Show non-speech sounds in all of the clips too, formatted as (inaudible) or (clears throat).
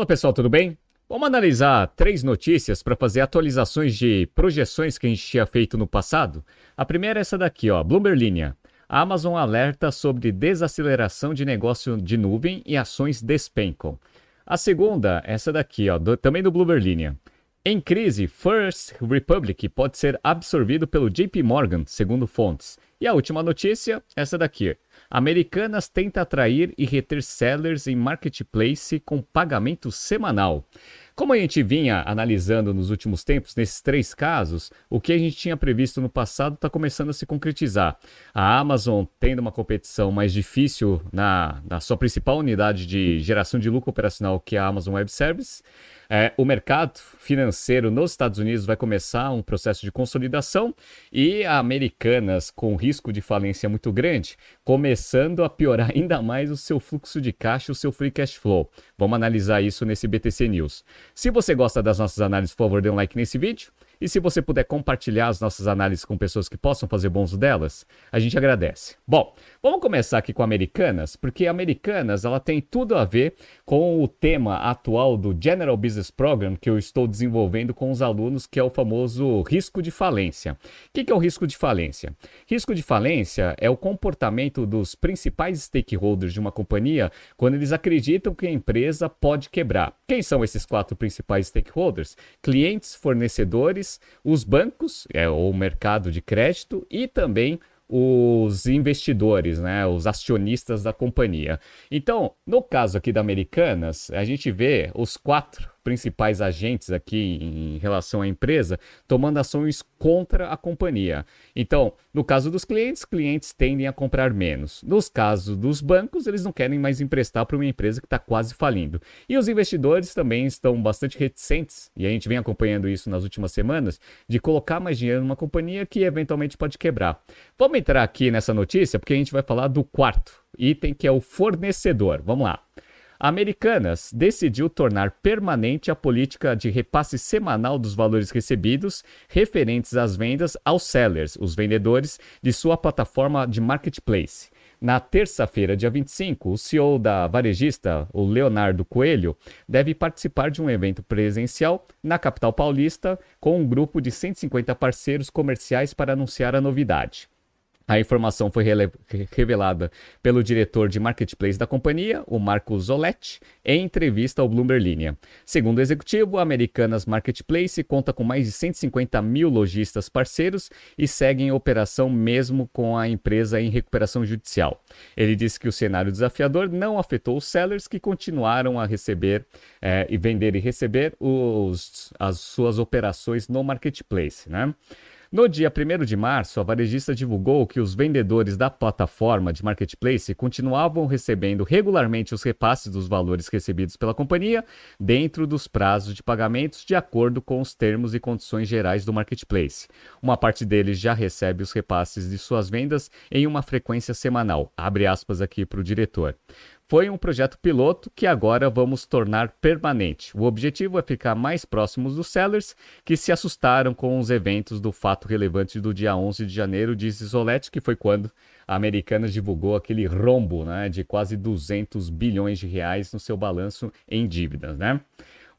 Fala pessoal, tudo bem? Vamos analisar três notícias para fazer atualizações de projeções que a gente tinha feito no passado. A primeira é essa daqui, ó, Bloomberg Linha. A Amazon alerta sobre desaceleração de negócio de nuvem e ações despencam. A segunda, essa daqui, ó, do, também do Bloomberg Linha. Em crise, First Republic pode ser absorvido pelo JP Morgan, segundo fontes. E a última notícia, essa daqui. Americanas tenta atrair e reter sellers em marketplace com pagamento semanal. Como a gente vinha analisando nos últimos tempos, nesses três casos, o que a gente tinha previsto no passado está começando a se concretizar. A Amazon tendo uma competição mais difícil na, na sua principal unidade de geração de lucro operacional, que é a Amazon Web Service. É, o mercado financeiro nos Estados Unidos vai começar um processo de consolidação e Americanas, com risco de falência muito grande, começando a piorar (laughs) ainda mais o seu fluxo de caixa, o seu free cash flow. Vamos analisar isso nesse BTC News. Se você gosta das nossas análises, por favor, dê um like nesse vídeo. E se você puder compartilhar as nossas análises com pessoas que possam fazer bons delas, a gente agradece. Bom, vamos começar aqui com Americanas, porque Americanas ela tem tudo a ver com o tema atual do General Business Program que eu estou desenvolvendo com os alunos, que é o famoso risco de falência. O que é o risco de falência? Risco de falência é o comportamento dos principais stakeholders de uma companhia quando eles acreditam que a empresa pode quebrar. Quem são esses quatro principais stakeholders? Clientes, fornecedores, os bancos, é, o mercado de crédito e também os investidores, né, os acionistas da companhia. Então, no caso aqui da Americanas, a gente vê os quatro principais agentes aqui em relação à empresa tomando ações contra a companhia. Então, no caso dos clientes, clientes tendem a comprar menos. Nos casos dos bancos, eles não querem mais emprestar para uma empresa que está quase falindo. E os investidores também estão bastante reticentes, e a gente vem acompanhando isso nas últimas semanas, de colocar mais dinheiro numa companhia que eventualmente pode quebrar. Vamos entrar aqui nessa notícia porque a gente vai falar do quarto item que é o fornecedor. Vamos lá. Americanas decidiu tornar permanente a política de repasse semanal dos valores recebidos referentes às vendas aos sellers, os vendedores, de sua plataforma de marketplace. Na terça-feira, dia 25, o CEO da varejista, o Leonardo Coelho, deve participar de um evento presencial na capital paulista com um grupo de 150 parceiros comerciais para anunciar a novidade. A informação foi revelada pelo diretor de marketplace da companhia, o Marco Zoletti, em entrevista ao Bloomberg Linha. Segundo o executivo, a Americanas Marketplace conta com mais de 150 mil lojistas parceiros e segue em operação mesmo com a empresa em recuperação judicial. Ele disse que o cenário desafiador não afetou os sellers que continuaram a receber é, e vender e receber os, as suas operações no marketplace. Né? No dia 1 de março, a varejista divulgou que os vendedores da plataforma de marketplace continuavam recebendo regularmente os repasses dos valores recebidos pela companhia dentro dos prazos de pagamentos de acordo com os termos e condições gerais do marketplace. Uma parte deles já recebe os repasses de suas vendas em uma frequência semanal. Abre aspas aqui para o diretor. Foi um projeto piloto que agora vamos tornar permanente. O objetivo é ficar mais próximos dos sellers que se assustaram com os eventos do fato relevante do dia 11 de janeiro, diz Isolete, que foi quando a Americanas divulgou aquele rombo né, de quase 200 bilhões de reais no seu balanço em dívidas. Né?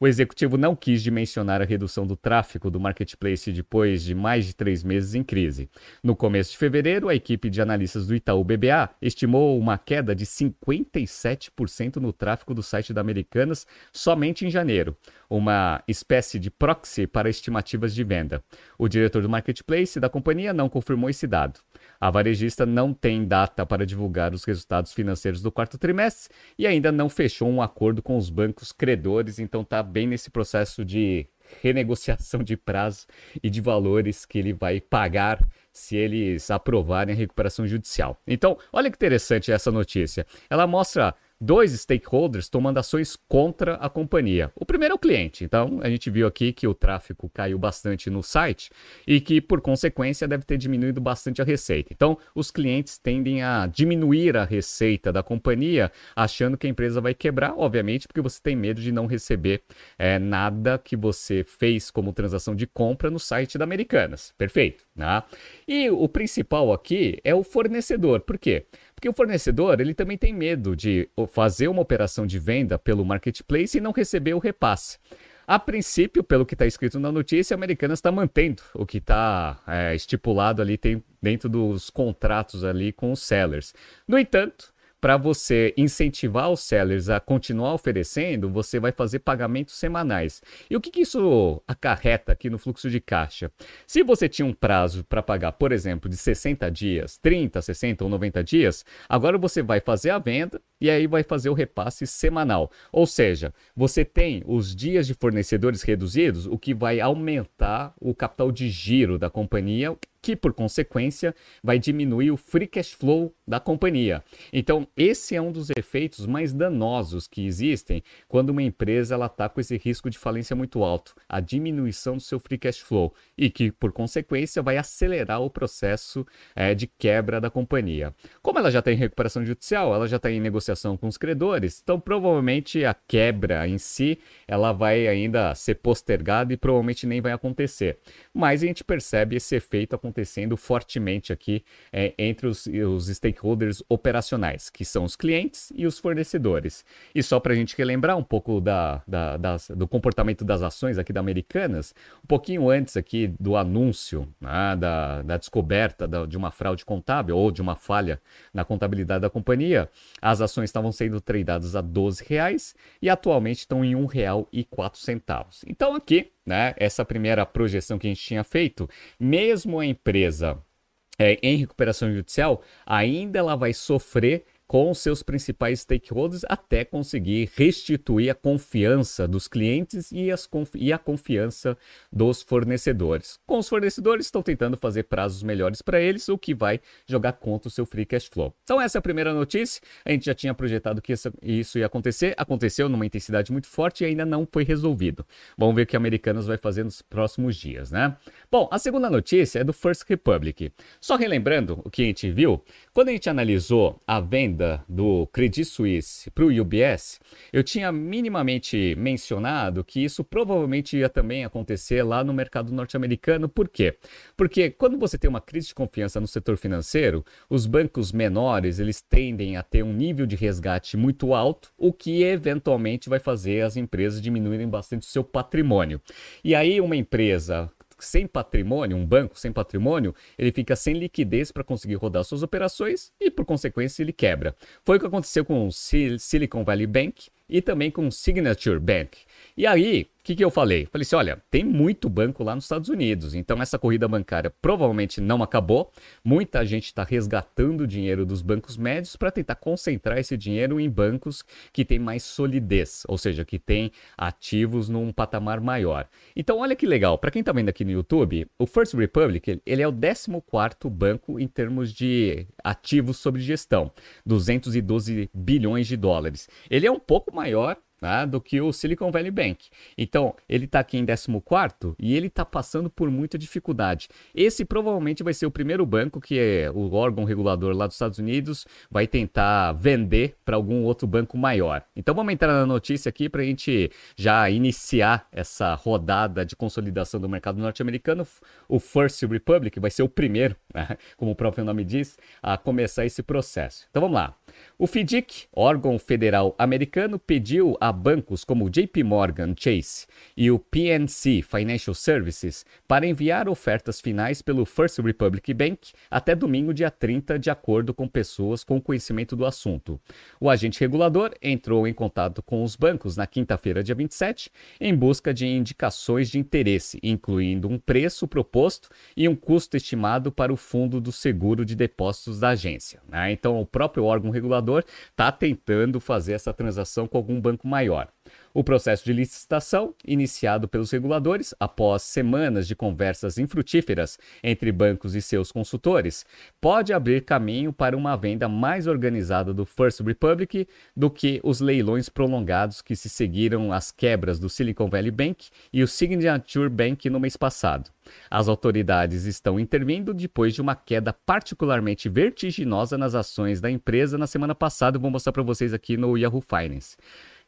O executivo não quis dimensionar a redução do tráfego do marketplace depois de mais de três meses em crise. No começo de fevereiro, a equipe de analistas do Itaú BBA estimou uma queda de 57% no tráfego do site da Americanas somente em janeiro, uma espécie de proxy para estimativas de venda. O diretor do marketplace da companhia não confirmou esse dado. A varejista não tem data para divulgar os resultados financeiros do quarto trimestre e ainda não fechou um acordo com os bancos credores, então está bem nesse processo de renegociação de prazo e de valores que ele vai pagar se eles aprovarem a recuperação judicial. Então, olha que interessante essa notícia. Ela mostra dois stakeholders tomando ações contra a companhia. O primeiro é o cliente. Então, a gente viu aqui que o tráfego caiu bastante no site e que, por consequência, deve ter diminuído bastante a receita. Então, os clientes tendem a diminuir a receita da companhia, achando que a empresa vai quebrar, obviamente, porque você tem medo de não receber é, nada que você fez como transação de compra no site da Americanas. Perfeito. Né? E o principal aqui é o fornecedor. Por quê? Porque o fornecedor ele também tem medo de fazer uma operação de venda pelo marketplace e não receber o repasse. A princípio, pelo que está escrito na notícia, a Americanas está mantendo o que está é, estipulado ali tem, dentro dos contratos ali com os sellers. No entanto, para você incentivar os sellers a continuar oferecendo, você vai fazer pagamentos semanais. E o que, que isso acarreta aqui no fluxo de caixa? Se você tinha um prazo para pagar, por exemplo, de 60 dias, 30, 60 ou 90 dias, agora você vai fazer a venda e aí vai fazer o repasse semanal. Ou seja, você tem os dias de fornecedores reduzidos, o que vai aumentar o capital de giro da companhia, que por consequência vai diminuir o free cash flow da companhia. Então, esse é um dos efeitos mais danosos que existem quando uma empresa ela está com esse risco de falência muito alto, a diminuição do seu free cash flow e que por consequência vai acelerar o processo é, de quebra da companhia. Como ela já está em recuperação judicial, ela já está em negociação com os credores, então provavelmente a quebra em si ela vai ainda ser postergada e provavelmente nem vai acontecer. Mas a gente percebe esse efeito acontecendo acontecendo fortemente aqui é, entre os, os stakeholders operacionais, que são os clientes e os fornecedores. E só para a gente relembrar um pouco da, da, das, do comportamento das ações aqui da Americanas, um pouquinho antes aqui do anúncio né, da, da descoberta da, de uma fraude contábil ou de uma falha na contabilidade da companhia, as ações estavam sendo tradeadas a 12 reais, e atualmente estão em R$ 1,04. Então aqui né, essa primeira projeção que a gente tinha feito, mesmo a empresa é, em recuperação judicial, ainda ela vai sofrer com seus principais stakeholders até conseguir restituir a confiança dos clientes e, as e a confiança dos fornecedores. Com os fornecedores, estão tentando fazer prazos melhores para eles, o que vai jogar contra o seu free cash flow. Então, essa é a primeira notícia. A gente já tinha projetado que isso ia acontecer, aconteceu numa intensidade muito forte e ainda não foi resolvido. Vamos ver o que a Americanas vai fazer nos próximos dias, né? Bom, a segunda notícia é do First Republic. Só relembrando o que a gente viu, quando a gente analisou a venda do Credit Suisse para o UBS, eu tinha minimamente mencionado que isso provavelmente ia também acontecer lá no mercado norte-americano. Por quê? Porque quando você tem uma crise de confiança no setor financeiro, os bancos menores eles tendem a ter um nível de resgate muito alto, o que eventualmente vai fazer as empresas diminuírem bastante o seu patrimônio. E aí uma empresa sem patrimônio, um banco sem patrimônio, ele fica sem liquidez para conseguir rodar suas operações e, por consequência, ele quebra. Foi o que aconteceu com o Silicon Valley Bank e também com o Signature Bank. E aí, o que, que eu falei? Falei assim: olha, tem muito banco lá nos Estados Unidos, então essa corrida bancária provavelmente não acabou. Muita gente está resgatando dinheiro dos bancos médios para tentar concentrar esse dinheiro em bancos que têm mais solidez, ou seja, que têm ativos num patamar maior. Então, olha que legal, para quem está vendo aqui no YouTube, o First Republic ele é o 14 banco em termos de ativos sob gestão, 212 bilhões de dólares. Ele é um pouco maior né, do que o Silicon Valley Bank. Então, ele está aqui em 14 e ele está passando por muita dificuldade. Esse provavelmente vai ser o primeiro banco que é o órgão regulador lá dos Estados Unidos vai tentar vender para algum outro banco maior. Então, vamos entrar na notícia aqui para a gente já iniciar essa rodada de consolidação do mercado norte-americano. O First Republic vai ser o primeiro, né, como o próprio nome diz, a começar esse processo. Então, vamos lá. O FDIC, órgão federal americano, pediu a bancos como o JP Morgan Chase e o PNC Financial Services para enviar ofertas finais pelo First Republic Bank até domingo, dia 30, de acordo com pessoas com conhecimento do assunto. O agente regulador entrou em contato com os bancos na quinta-feira, dia 27, em busca de indicações de interesse, incluindo um preço proposto e um custo estimado para o fundo do seguro de depósitos da agência. Né? Então, o próprio órgão regulador está tentando fazer essa transação com algum banco maior. O processo de licitação, iniciado pelos reguladores após semanas de conversas infrutíferas entre bancos e seus consultores, pode abrir caminho para uma venda mais organizada do First Republic do que os leilões prolongados que se seguiram às quebras do Silicon Valley Bank e o Signature Bank no mês passado. As autoridades estão intervindo depois de uma queda particularmente vertiginosa nas ações da empresa na semana passada. vou mostrar para vocês aqui no Yahoo Finance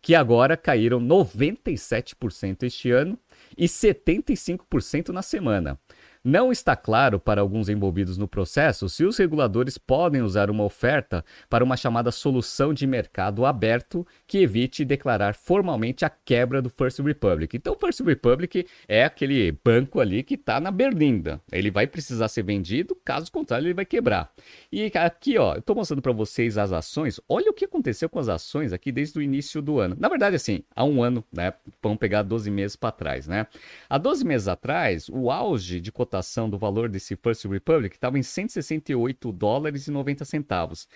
que agora caíram 97% este ano e 75% na semana. Não está claro para alguns envolvidos no processo se os reguladores podem usar uma oferta para uma chamada solução de mercado aberto que evite declarar formalmente a quebra do First Republic. Então, o First Republic é aquele banco ali que está na berlinda. Ele vai precisar ser vendido, caso contrário, ele vai quebrar. E aqui, ó, eu estou mostrando para vocês as ações. Olha o que aconteceu com as ações aqui desde o início do ano. Na verdade, assim, há um ano, né? Vamos pegar 12 meses para trás, né? Há 12 meses atrás, o auge de cotação do valor desse First Republic estava em 168 dólares e 90 centavos.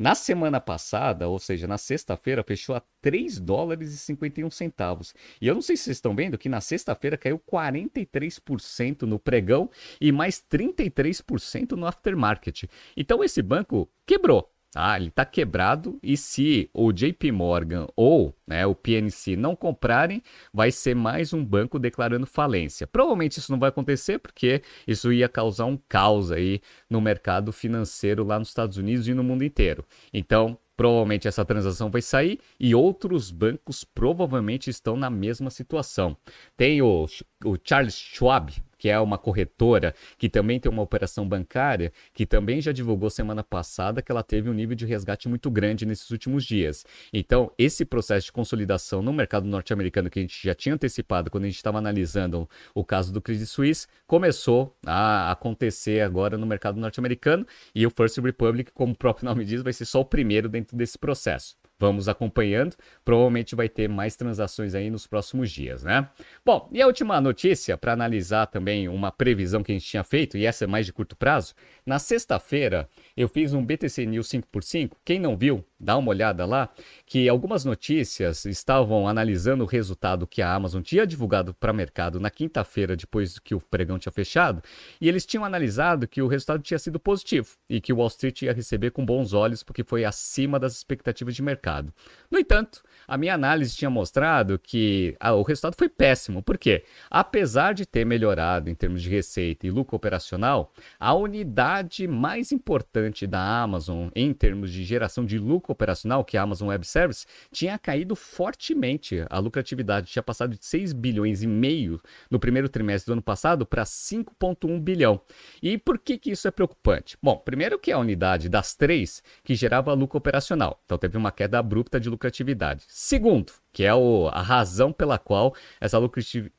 Na semana passada, ou seja, na sexta-feira, fechou a 3 dólares e 51 centavos. E eu não sei se vocês estão vendo que na sexta-feira caiu 43% no pregão e mais 33% no aftermarket. Então esse banco quebrou. Ah, ele está quebrado e se o JP Morgan ou né, o PNC não comprarem, vai ser mais um banco declarando falência. Provavelmente isso não vai acontecer porque isso ia causar um caos aí no mercado financeiro lá nos Estados Unidos e no mundo inteiro. Então, provavelmente essa transação vai sair e outros bancos provavelmente estão na mesma situação. Tem o, o Charles Schwab, que é uma corretora que também tem uma operação bancária, que também já divulgou semana passada que ela teve um nível de resgate muito grande nesses últimos dias. Então, esse processo de consolidação no mercado norte-americano que a gente já tinha antecipado quando a gente estava analisando o caso do Credit Suisse, começou a acontecer agora no mercado norte-americano e o First Republic, como o próprio (laughs) nome diz, vai ser só o primeiro dentro desse processo. Vamos acompanhando. Provavelmente vai ter mais transações aí nos próximos dias, né? Bom, e a última notícia para analisar também uma previsão que a gente tinha feito, e essa é mais de curto prazo. Na sexta-feira, eu fiz um BTC News 5x5. Quem não viu, dá uma olhada lá, que algumas notícias estavam analisando o resultado que a Amazon tinha divulgado para o mercado na quinta-feira, depois que o pregão tinha fechado, e eles tinham analisado que o resultado tinha sido positivo e que o Wall Street ia receber com bons olhos porque foi acima das expectativas de mercado. No entanto, a minha análise tinha mostrado que ah, o resultado foi péssimo, porque apesar de ter melhorado em termos de receita e lucro operacional, a unidade mais importante da Amazon em termos de geração de lucro operacional, que é a Amazon Web Service, tinha caído fortemente. A lucratividade tinha passado de 6 bilhões e meio no primeiro trimestre do ano passado para 5,1 bilhão. E por que, que isso é preocupante? Bom, primeiro que é a unidade das três que gerava lucro operacional. Então teve uma queda abrupta de lucratividade. Segundo, que é o, a razão pela qual essa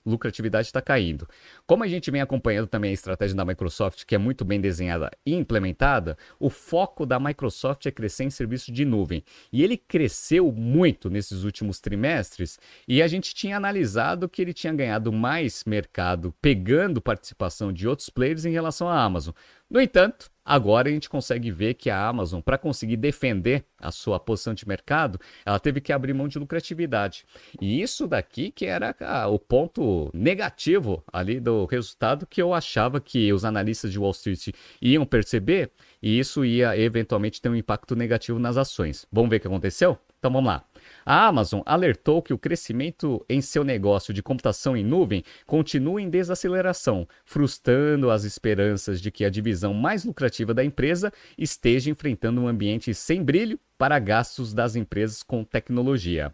lucratividade está caindo. Como a gente vem acompanhando também a estratégia da Microsoft, que é muito bem desenhada e implementada, o foco da Microsoft é crescer em serviços de nuvem. E ele cresceu muito nesses últimos trimestres, e a gente tinha analisado que ele tinha ganhado mais mercado pegando participação de outros players em relação à Amazon. No entanto, agora a gente consegue ver que a Amazon, para conseguir defender a sua posição de mercado, ela teve que abrir mão de lucratividade. E isso daqui que era ah, o ponto negativo ali do resultado que eu achava que os analistas de Wall Street iam perceber e isso ia eventualmente ter um impacto negativo nas ações. Vamos ver o que aconteceu? Então vamos lá. A Amazon alertou que o crescimento em seu negócio de computação em nuvem continua em desaceleração, frustrando as esperanças de que a divisão mais lucrativa da empresa esteja enfrentando um ambiente sem brilho para gastos das empresas com tecnologia.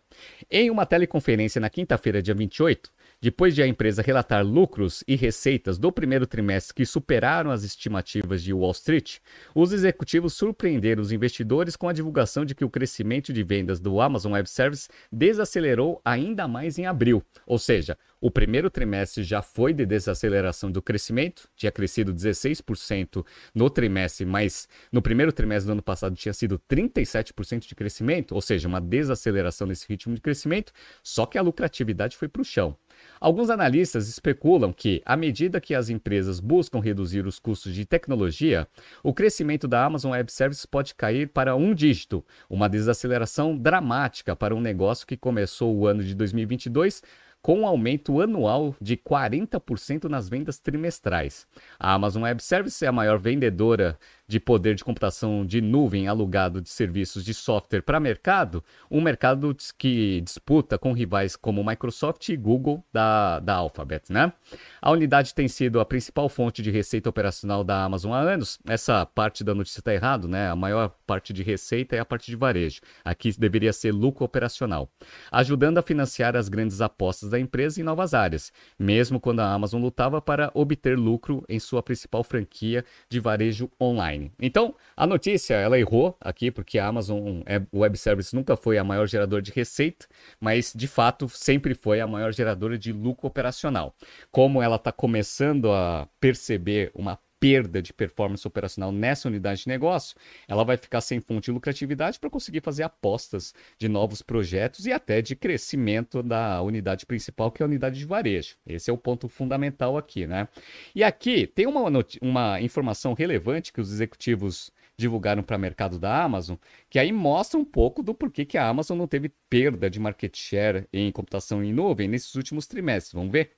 Em uma teleconferência na quinta-feira, dia 28, depois de a empresa relatar lucros e receitas do primeiro trimestre que superaram as estimativas de Wall Street, os executivos surpreenderam os investidores com a divulgação de que o crescimento de vendas do Amazon Web Services desacelerou ainda mais em abril. Ou seja, o primeiro trimestre já foi de desaceleração do crescimento, tinha crescido 16% no trimestre, mas no primeiro trimestre do ano passado tinha sido 37% de crescimento, ou seja, uma desaceleração nesse ritmo de crescimento, só que a lucratividade foi para o chão. Alguns analistas especulam que, à medida que as empresas buscam reduzir os custos de tecnologia, o crescimento da Amazon Web Services pode cair para um dígito, uma desaceleração dramática para um negócio que começou o ano de 2022 com um aumento anual de 40% nas vendas trimestrais. A Amazon Web Services é a maior vendedora de poder de computação de nuvem alugado de serviços de software para mercado, um mercado que disputa com rivais como Microsoft e Google da, da Alphabet, né? A unidade tem sido a principal fonte de receita operacional da Amazon há anos. Essa parte da notícia está errado, né? A maior parte de receita é a parte de varejo. Aqui deveria ser lucro operacional, ajudando a financiar as grandes apostas da empresa em novas áreas, mesmo quando a Amazon lutava para obter lucro em sua principal franquia de varejo online. Então, a notícia ela errou aqui porque a Amazon Web Services nunca foi a maior geradora de receita, mas de fato sempre foi a maior geradora de lucro operacional. Como ela está começando a perceber uma perda de performance operacional nessa unidade de negócio, ela vai ficar sem fonte de lucratividade para conseguir fazer apostas de novos projetos e até de crescimento da unidade principal, que é a unidade de varejo. Esse é o ponto fundamental aqui, né? E aqui tem uma, uma informação relevante que os executivos divulgaram para o mercado da Amazon, que aí mostra um pouco do porquê que a Amazon não teve perda de market share em computação em nuvem nesses últimos trimestres. Vamos ver?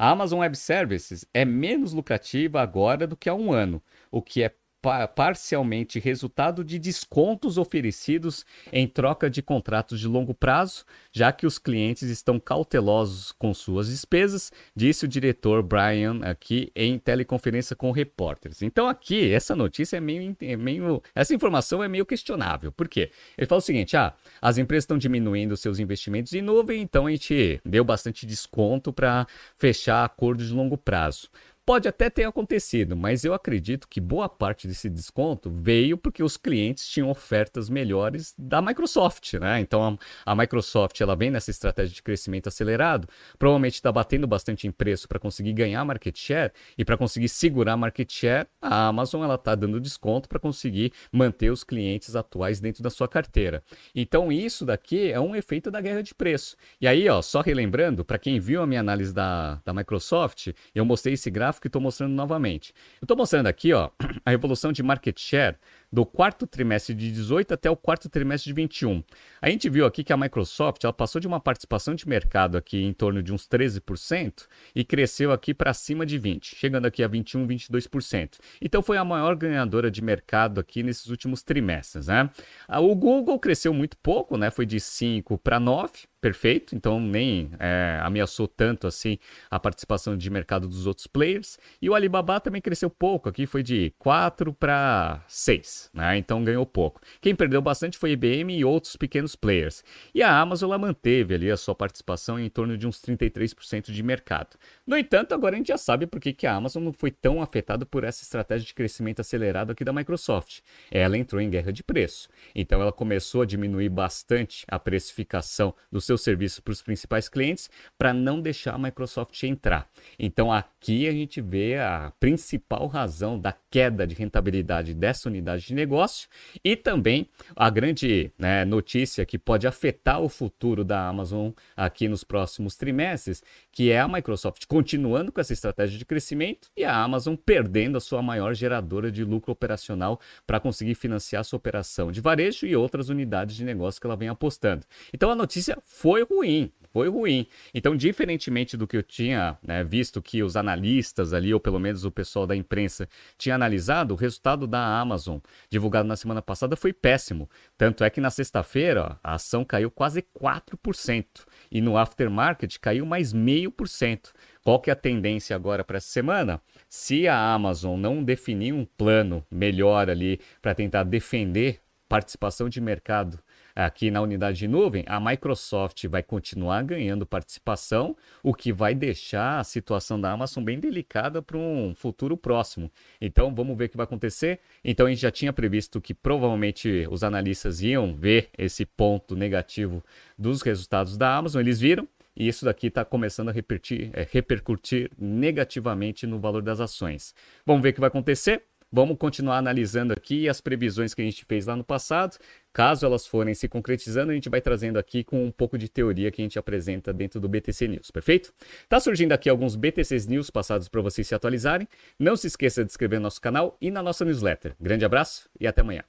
A Amazon Web Services é menos lucrativa agora do que há um ano, o que é parcialmente resultado de descontos oferecidos em troca de contratos de longo prazo, já que os clientes estão cautelosos com suas despesas, disse o diretor Brian aqui em teleconferência com repórteres. Então aqui essa notícia é meio, é meio essa informação é meio questionável. Por quê? Ele fala o seguinte: ah, as empresas estão diminuindo seus investimentos em nuvem, então a gente deu bastante desconto para fechar acordos de longo prazo. Pode até ter acontecido, mas eu acredito que boa parte desse desconto veio porque os clientes tinham ofertas melhores da Microsoft, né? Então a, a Microsoft ela vem nessa estratégia de crescimento acelerado, provavelmente está batendo bastante em preço para conseguir ganhar market share e para conseguir segurar market share, a Amazon ela está dando desconto para conseguir manter os clientes atuais dentro da sua carteira. Então isso daqui é um efeito da guerra de preço. E aí, ó, só relembrando, para quem viu a minha análise da, da Microsoft, eu mostrei esse gráfico gráfico e estou mostrando novamente. Eu estou mostrando aqui ó, (clears throat) a evolução de market share do quarto trimestre de 18 até o quarto trimestre de 21. A gente viu aqui que a Microsoft ela passou de uma participação de mercado aqui em torno de uns 13% e cresceu aqui para cima de 20, chegando aqui a 21, 22%. Então foi a maior ganhadora de mercado aqui nesses últimos trimestres, né? O Google cresceu muito pouco, né? Foi de 5 para 9, perfeito, então nem é, ameaçou tanto assim a participação de mercado dos outros players. E o Alibaba também cresceu pouco, aqui foi de 4 para 6, né? então ganhou pouco. Quem perdeu bastante foi IBM e outros pequenos players. E a Amazon manteve ali a sua participação em torno de uns 33% de mercado. No entanto, agora a gente já sabe por que, que a Amazon não foi tão afetada por essa estratégia de crescimento acelerado aqui da Microsoft. Ela entrou em guerra de preço, então ela começou a diminuir bastante a precificação dos seu serviço para os principais clientes para não deixar a Microsoft entrar. Então aqui a gente vê a principal razão da queda de rentabilidade dessa unidade de negócio e também a grande né, notícia que pode afetar o futuro da Amazon aqui nos próximos trimestres, que é a Microsoft continuando com essa estratégia de crescimento e a Amazon perdendo a sua maior geradora de lucro operacional para conseguir financiar sua operação de varejo e outras unidades de negócio que ela vem apostando. Então a notícia foi ruim, foi ruim. Então, diferentemente do que eu tinha né, visto que os analistas ali, ou pelo menos o pessoal da imprensa, tinha analisado, o resultado da Amazon, divulgado na semana passada, foi péssimo. Tanto é que na sexta-feira a ação caiu quase 4%. E no aftermarket caiu mais 0,5%. Qual que é a tendência agora para essa semana? Se a Amazon não definir um plano melhor ali para tentar defender participação de mercado aqui na unidade de nuvem, a Microsoft vai continuar ganhando participação, o que vai deixar a situação da Amazon bem delicada para um futuro próximo. Então vamos ver o que vai acontecer. Então a gente já tinha previsto que provavelmente os analistas iam ver esse ponto negativo dos resultados da Amazon, eles viram. E isso daqui está começando a é, repercutir negativamente no valor das ações. Vamos ver o que vai acontecer. Vamos continuar analisando aqui as previsões que a gente fez lá no passado. Caso elas forem se concretizando, a gente vai trazendo aqui com um pouco de teoria que a gente apresenta dentro do BTC News, perfeito? Tá surgindo aqui alguns BTCs News passados para vocês se atualizarem. Não se esqueça de inscrever no nosso canal e na nossa newsletter. Grande abraço e até amanhã.